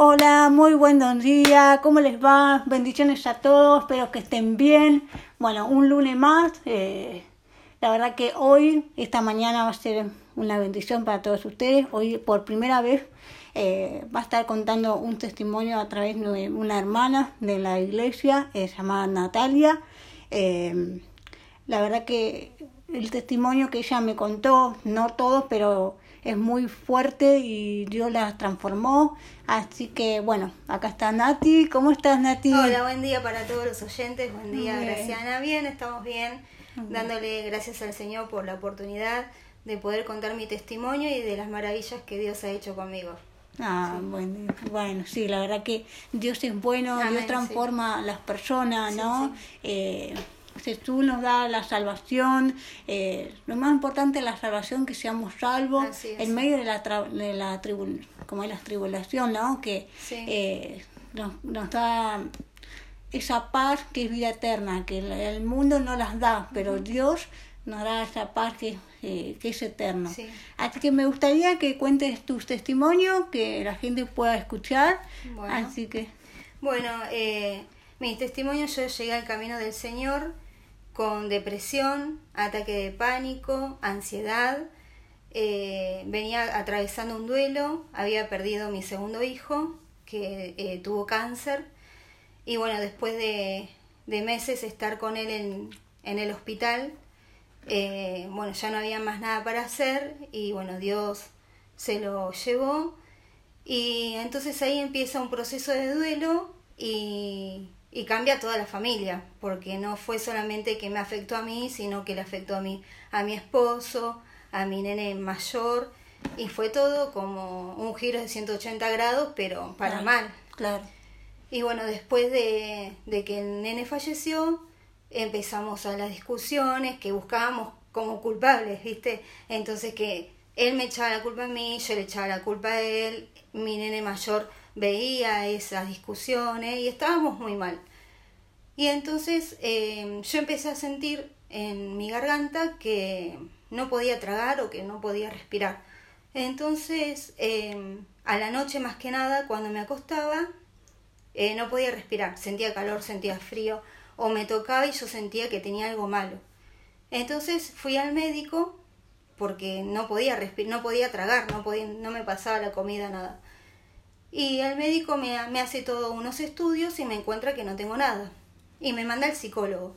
Hola, muy buen día, ¿cómo les va? Bendiciones a todos, espero que estén bien. Bueno, un lunes más. Eh, la verdad que hoy, esta mañana va a ser una bendición para todos ustedes. Hoy por primera vez eh, va a estar contando un testimonio a través de una hermana de la iglesia eh, llamada Natalia. la verdad que el testimonio que ella me contó, no todo, pero es muy fuerte y Dios la transformó. Así que bueno, acá está Nati. ¿Cómo estás Nati? Hola, buen día para todos los oyentes. Buen día, Graciana. Bien, estamos bien. Dándole gracias al Señor por la oportunidad de poder contar mi testimonio y de las maravillas que Dios ha hecho conmigo. Ah, bueno, bueno, sí, la verdad que Dios es bueno, Dios transforma a las personas, ¿no? Eh, Jesús nos da la salvación, eh, lo más importante es la salvación, que seamos salvos en medio de la, de la, como es la tribulación, ¿no? Que eh, nos, da esa paz que es vida eterna, que el, mundo no las da, pero Dios nos da esa paz que, eh, que es eterna. Así que me gustaría que cuentes tus testimonios, que la gente pueda escuchar. Bueno. Así que... Bueno, eh, mi testimonio, yo llegué al camino del Señor con depresión, ataque de pánico, ansiedad. Eh, venía atravesando un duelo, había perdido mi segundo hijo, que eh, tuvo cáncer. Y bueno, después de, meses estar con él en, en el hospital, eh, bueno, ya no había más nada para hacer y bueno, Dios se lo llevó. Y entonces ahí empieza un proceso de duelo y y cambia toda la familia, porque no fue solamente que me afectó a mí, sino que le afectó a mí, a mi esposo, a mi nene mayor, y fue todo como un giro de 180 grados, pero para mal. Claro. Y bueno, después de, de que el nene falleció, empezamos a las discusiones que buscábamos como culpables, ¿viste? Entonces que él me echaba la culpa a mí, yo le echaba la culpa a él, mi nene mayor veía esas discusiones y estábamos muy mal. Y entonces eh, yo empecé a sentir en mi garganta que no podía tragar o que no podía respirar. Entonces, eh, a la noche más que nada, cuando me acostaba, eh, no podía respirar, sentía calor, sentía frío, o me tocaba y yo sentía que tenía algo malo. Entonces fui al médico porque no podía respirar, no podía tragar, no, podía, no me pasaba la comida, nada. Y el médico me, me hace todos unos estudios y me encuentra que no tengo nada. Y me manda al psicólogo.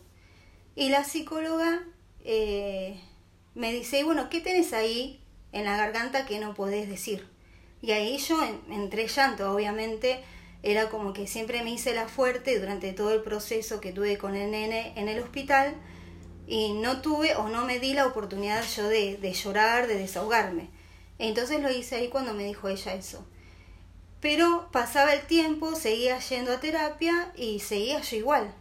Y la psicóloga eh, me dice, bueno, ¿qué tenés ahí en la garganta que no podés decir? Y ahí yo entré llanto, obviamente. Era como que siempre me hice la fuerte durante todo el proceso que tuve con el nene en el hospital y no tuve o no me di la oportunidad yo de, de llorar, de desahogarme. Entonces lo hice ahí cuando me dijo ella eso. Pero pasaba el tiempo, seguía yendo a terapia y seguía yo igual.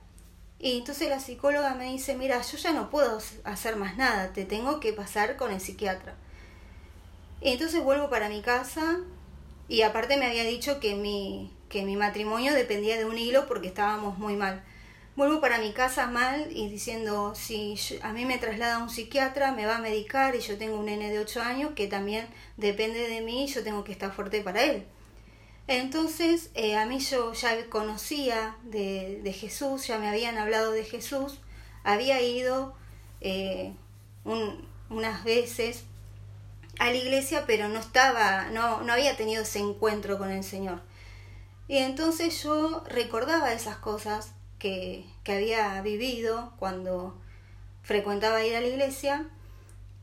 Y entonces la psicóloga me dice, mira, yo ya no puedo hacer más nada, te tengo que pasar con el psiquiatra. Entonces vuelvo para mi casa y aparte me había dicho que mi, que mi matrimonio dependía de un hilo porque estábamos muy mal. Vuelvo para mi casa mal y diciendo, si a mí me traslada un psiquiatra, me va a medicar y yo tengo un nene de 8 años que también depende de mí y yo tengo que estar fuerte para él. Entonces, eh, a mí yo ya conocía de, de, Jesús, ya me habían hablado de Jesús, había ido eh, unas veces a la iglesia, pero no estaba, no, no había tenido ese encuentro con el Señor. Y entonces yo recordaba esas cosas que, que había vivido cuando frecuentaba ir a la iglesia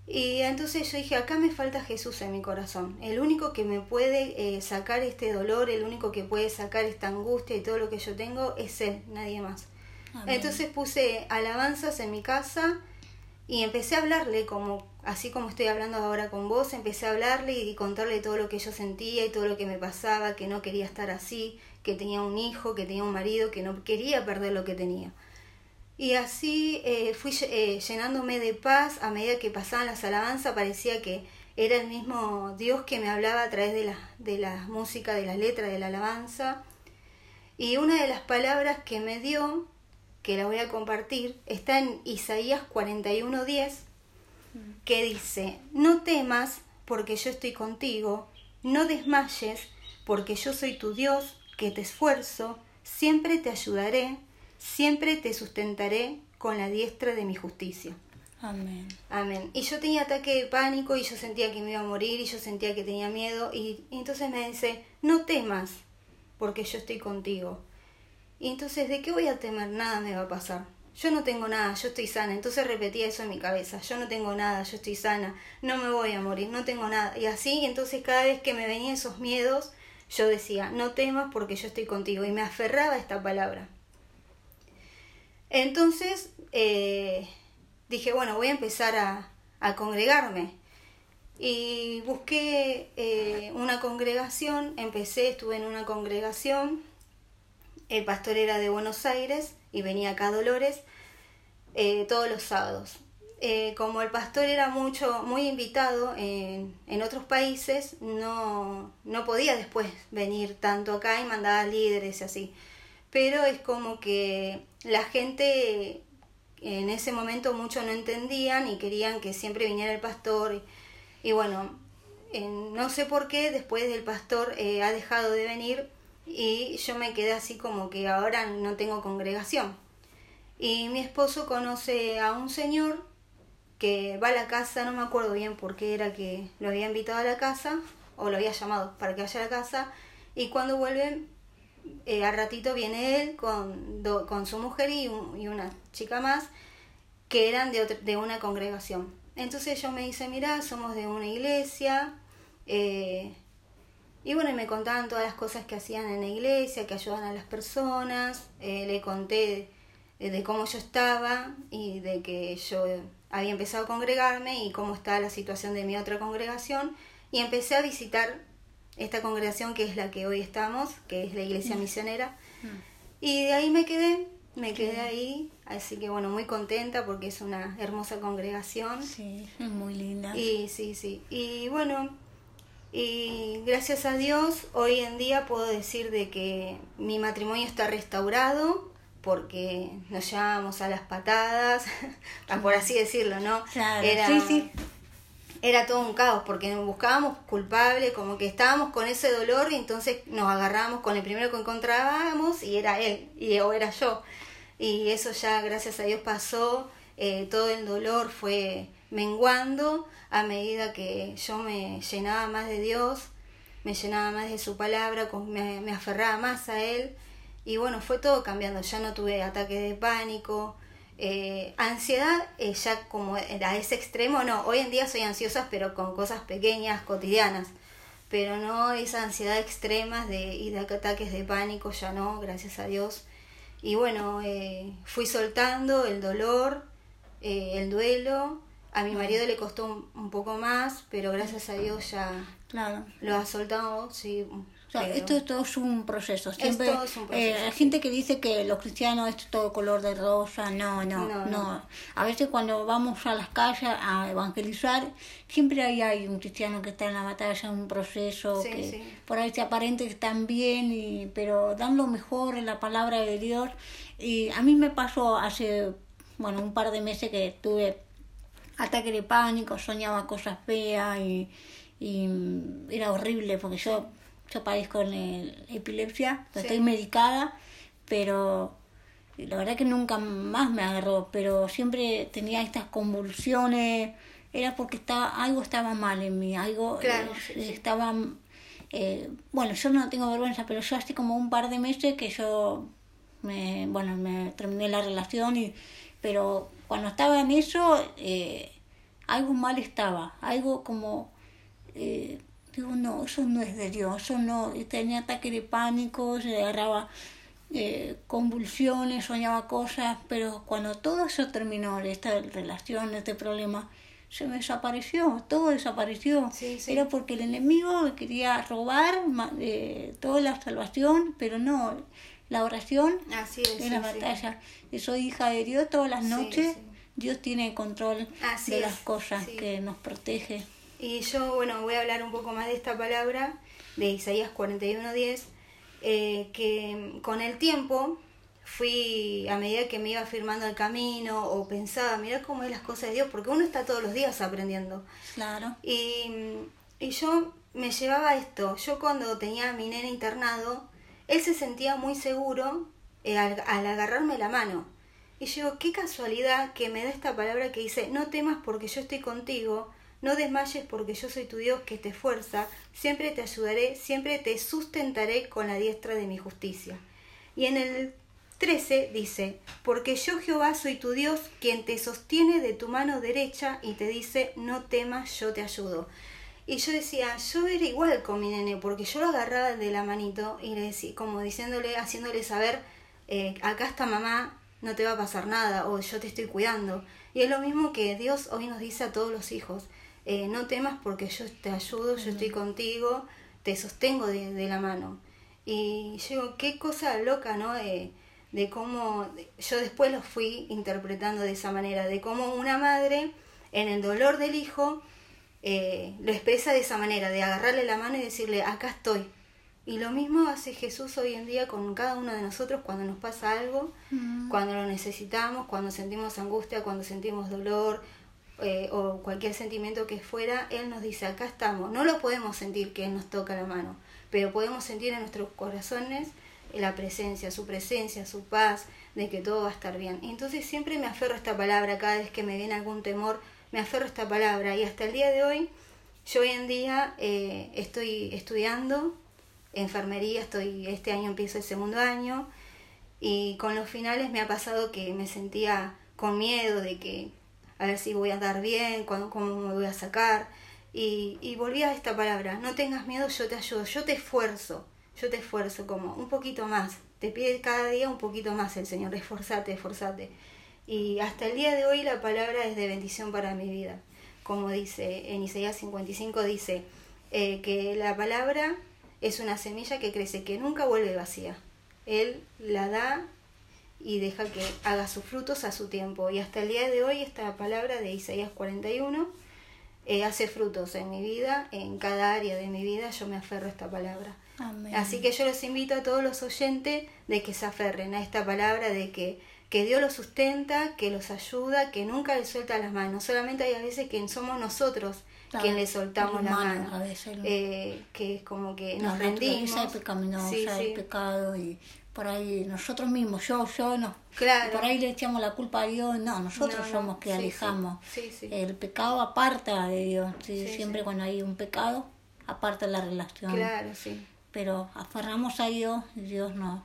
y entonces yo dije, acá me falta Jesús en mi corazón. El único que me puede eh, sacar este dolor, el único que puede sacar esta angustia y todo lo que yo tengo es Él, nadie más. Entonces puse alabanzas en mi casa y empecé a hablarle como así como estoy hablando ahora con vos, empecé a hablarle y contarle todo lo que yo sentía y todo lo que me pasaba, que no quería estar así, que tenía un hijo, que tenía un marido, que no quería perder lo que tenía. Y así eh, fui eh, llenándome de paz a medida que pasaban las alabanzas, parecía que era el mismo Dios que me hablaba a través de la, de la música, de la letra de la alabanza. Y una de las palabras que me dio, que la voy a compartir, está en Isaías 41:10, que dice, no temas porque yo estoy contigo, no desmayes porque yo soy tu Dios, que te esfuerzo, siempre te ayudaré, siempre te sustentaré con la diestra de mi justicia. Amén. Amén. Y yo tenía ataque de pánico y yo sentía que me iba a morir y yo sentía que tenía miedo y, entonces me dice, no temas, porque yo estoy contigo. Y entonces, ¿de qué voy a temer? Nada me va a pasar. Yo no tengo nada, yo estoy sana. Entonces repetía eso en mi cabeza, yo no tengo nada, yo estoy sana, no me voy a morir, no tengo nada. Y así, entonces cada vez que me venían esos miedos, yo decía, no temas porque yo estoy contigo. Y me aferraba a esta palabra. Entonces, eh, dije, bueno, voy a empezar a, a congregarme. Y busqué eh, una congregación, empecé, estuve en una congregación, el pastor era de Buenos Aires y venía acá a Dolores eh, todos los sábados. Como el pastor era mucho, muy invitado en, en otros países, no, no podía después venir tanto acá y mandaba líderes y así. Pero es como que la gente en ese momento muchos no entendían y querían que siempre viniera el pastor. Y, bueno, no sé por qué después del pastor eh, ha dejado de venir y yo me quedé así como que ahora no tengo congregación. Y mi esposo conoce a un señor que va a la casa, no me acuerdo bien por qué era que lo había invitado a la casa o lo había llamado para que vaya a la casa y cuando vuelve eh, al ratito viene él con, con su mujer y, y, una chica más que eran de, de una congregación. Entonces yo me dice, mira, somos de una iglesia. Eh, y bueno, y me contaban todas las cosas que hacían en la iglesia, que ayudan a las personas. Eh, le conté de, de, cómo yo estaba y de que yo había empezado a congregarme y cómo está la situación de mi otra congregación. Y empecé a visitar esta congregación que es la que hoy estamos, que es la iglesia mm. misionera. Mm. Y de ahí me quedé, me quedé ahí, así que bueno, muy contenta porque es una hermosa congregación. Sí, muy linda. Y sí, sí. Y bueno, y gracias a Dios hoy en día puedo decir de que mi matrimonio está restaurado porque nos llevábamos a las patadas, por así decirlo, ¿no? Claro, sí, sí era todo un caos porque nos buscábamos culpable, como que estábamos con ese dolor y entonces nos agarrábamos con el primero que encontrábamos y era él y o era yo. Y eso ya gracias a Dios pasó, eh, todo el dolor fue menguando a medida que yo me llenaba más de Dios, me llenaba más de su palabra, me, me aferraba más a Él y bueno, fue todo cambiando, ya no tuve ataques de pánico, eh, ansiedad eh, ya como a ese extremo, no, hoy en día soy ansiosa pero con cosas pequeñas, cotidianas, pero no esa ansiedad extrema de, y de ataques de pánico, ya no, gracias a Dios. Y bueno, eh, fui soltando el dolor, eh, el duelo, a mi marido le costó un, poco más, pero gracias a Dios ya claro. lo ha soltado, sí, esto, esto, es un proceso. Siempre, eh, hay gente que dice que los cristianos es todo color de rosa. No, no, no, A veces cuando vamos a las calles a evangelizar, siempre hay, hay un cristiano que está en la batalla, un proceso, que por ahí se aparente que están bien, y, pero dan lo mejor en la palabra de Dios. Y a mí me pasó hace, bueno, un par de meses que tuve ataque de pánico, soñaba cosas feas y, y era horrible porque yo yo padezco con epilepsia, estoy medicada, pero la verdad que nunca más me agarró, pero siempre tenía estas convulsiones, era porque estaba, algo estaba mal en mí, algo eh, estaba... Eh, bueno, yo no tengo vergüenza, pero yo hace como un par de meses que yo me, bueno, me terminé la relación, y, pero cuando estaba en eso, eh, algo mal estaba, algo como... Eh, Digo, no, eso no es de Dios, eso no. tenía ataque de pánico, se agarraba eh, convulsiones, soñaba cosas, pero cuando todo eso terminó, esta relación, este problema, se me desapareció, todo desapareció. Era porque el enemigo quería robar eh, toda la salvación, pero no, la oración Así es, la batalla. soy hija de Dios todas las noches, Dios tiene control de las cosas que nos protege. Y yo, bueno, voy a hablar un poco más de esta palabra de Isaías 41.10, eh, que con el tiempo fui, a medida que me iba firmando el camino o pensaba, mira cómo es las cosas de Dios, porque uno está todos los días aprendiendo. Claro. Y, y yo me llevaba esto. Yo cuando tenía a mi nene internado, él se sentía muy seguro eh, al, agarrarme la mano. Y yo digo, qué casualidad que me da esta palabra que dice, no temas porque yo estoy contigo, no desmayes porque yo soy tu Dios que te fuerza, siempre te ayudaré, siempre te sustentaré con la diestra de mi justicia. Y en el 13 dice, porque yo Jehová soy tu Dios, quien te sostiene de tu mano derecha y te dice, no temas, yo te ayudo. Y yo decía, yo era igual con mi nene, porque yo lo agarraba de la manito y le decía, como diciéndole, haciéndole saber, eh, acá está mamá, no te va a pasar nada, o yo te estoy cuidando. Y es lo mismo que Dios hoy nos dice a todos los hijos, eh, no temas porque yo te ayudo, yo estoy contigo, te sostengo de, la mano. Y yo digo, qué cosa loca, ¿no? de cómo yo después lo fui interpretando de esa manera, de cómo una madre en el dolor del hijo eh, lo expresa de esa manera, de agarrarle la mano y decirle, acá estoy. Y lo mismo hace Jesús hoy en día con cada uno de nosotros cuando nos pasa algo, mm. cuando lo necesitamos, cuando sentimos angustia, cuando sentimos dolor eh, o cualquier sentimiento que fuera, Él nos dice, acá estamos. No lo podemos sentir que Él nos toca la mano, pero podemos sentir en nuestros corazones la presencia, su presencia, su paz, de que todo va a estar bien. Entonces siempre me aferro a esta palabra, cada vez que me viene algún temor, me aferro a esta palabra. Y hasta el día de hoy, yo hoy en día eh, estoy estudiando enfermería, estoy, este año empiezo el segundo año, y con los finales me ha pasado que me sentía con miedo de que a ver si voy a dar bien, cuándo, cómo me voy a sacar. Y, y volví a esta palabra, no tengas miedo, yo te ayudo, yo te esfuerzo yo te esfuerzo como un poquito más. Te pide cada día un poquito más el Señor, esforzate, esforzate. Y hasta el día de hoy la palabra es de bendición para mi vida. Como dice en Isaías 55, dice eh, que la palabra es una semilla que crece, que nunca vuelve vacía. Él la da y deja que haga sus frutos a su tiempo. Y hasta el día de hoy esta palabra de Isaías 41 eh, hace frutos en mi vida, en cada área de mi vida yo me aferro a esta palabra. Así que yo los invito a todos los oyentes de que se aferren a esta palabra, de que, que Dios los sustenta, que los ayuda, que nunca les suelta las manos. Solamente hay a veces que somos nosotros quien les soltamos las manos. Eh, que es como que nos rendimos. Pecaminosa, hay pecado y por ahí nosotros mismos, yo, yo no. Claro. Por ahí le echamos la culpa a Dios, no, nosotros somos que alejamos. El pecado aparta de Dios, siempre cuando hay un pecado, aparta la relación. Claro, sí pero aferramos a Dios y Dios nos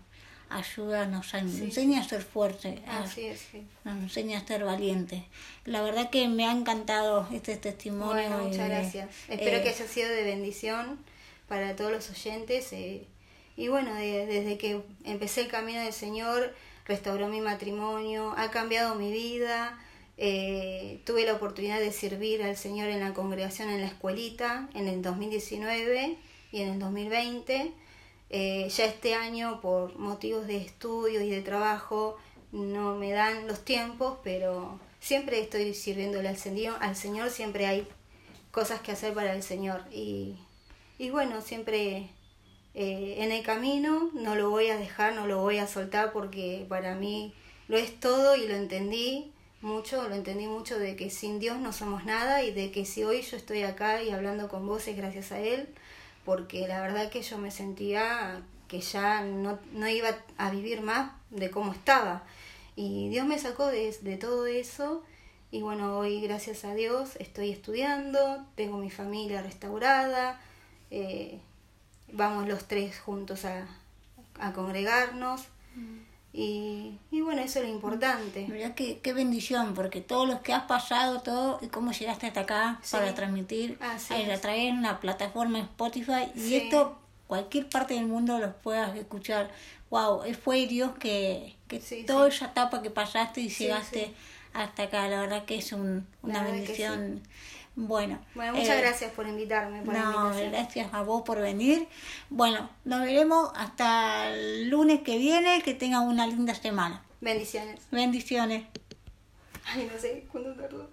ayuda, nos enseña a ser fuerte, nos enseña a ser valiente. La verdad que me ha encantado este testimonio. muchas gracias. Espero eh, que haya sido de bendición para todos los oyentes. Eh, y bueno, desde que empecé el camino del Señor, restauró mi matrimonio, ha cambiado mi vida. Eh, tuve la oportunidad de servir al Señor en la congregación en la escuelita en el 2019 y en el 2020. Eh, ya este año, por motivos de estudio y de trabajo, no me dan los tiempos, pero siempre estoy sirviéndole al Señor, al Señor siempre hay cosas que hacer para el Señor. Y, y bueno, siempre eh, en el camino no lo voy a dejar, no lo voy a soltar porque para mí lo es todo y lo entendí mucho, lo entendí mucho de que sin Dios no somos nada y de que si hoy yo estoy acá y hablando con vos es gracias a Él porque la verdad que yo me sentía que ya no, no iba a vivir más de cómo estaba. Y Dios me sacó de, de todo eso y bueno, hoy gracias a Dios estoy estudiando, tengo mi familia restaurada, eh, vamos los tres juntos a, a congregarnos. Mm. Y, y, bueno, eso es lo importante. Mira qué, qué bendición, porque todo lo que has pasado, todo, y cómo llegaste hasta acá para transmitir, a traer una plataforma Spotify, y esto cualquier parte del mundo los puedas escuchar. Wow, fue Dios que, que toda esa etapa que pasaste y llegaste hasta acá, la verdad que es un, una bendición. Bueno, bueno muchas eh, gracias por invitarme. no, gracias a vos por venir. Bueno, nos veremos hasta el lunes que viene. Que tengan una linda semana. Bendiciones. Bendiciones. Ay, no sé cuándo tardó.